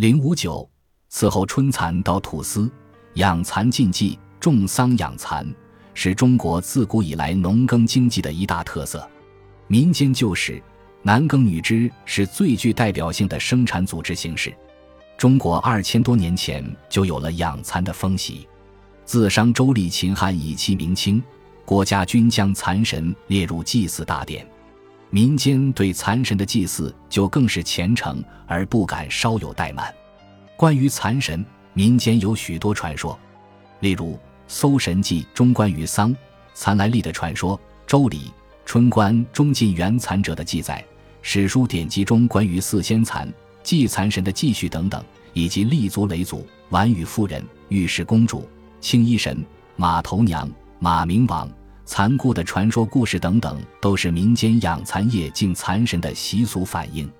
零五九，此后春蚕到吐丝，养蚕禁忌，种桑养蚕，是中国自古以来农耕经济的一大特色。民间旧时，男耕女织是最具代表性的生产组织形式。中国二千多年前就有了养蚕的风习。自商周历秦汉以期明清，国家均将蚕神列入祭祀大典。民间对蚕神的祭祀就更是虔诚而不敢稍有怠慢。关于蚕神，民间有许多传说，例如《搜神记》中关于桑蚕来历的传说，《周礼·春官》中晋元蚕者的记载，史书典籍中关于四仙蚕祭蚕神的记叙等等，以及立足雷祖、婉语夫人、玉氏公主、青衣神、马头娘、马明王。残酷的传说故事等等，都是民间养蚕业敬蚕神的习俗反应。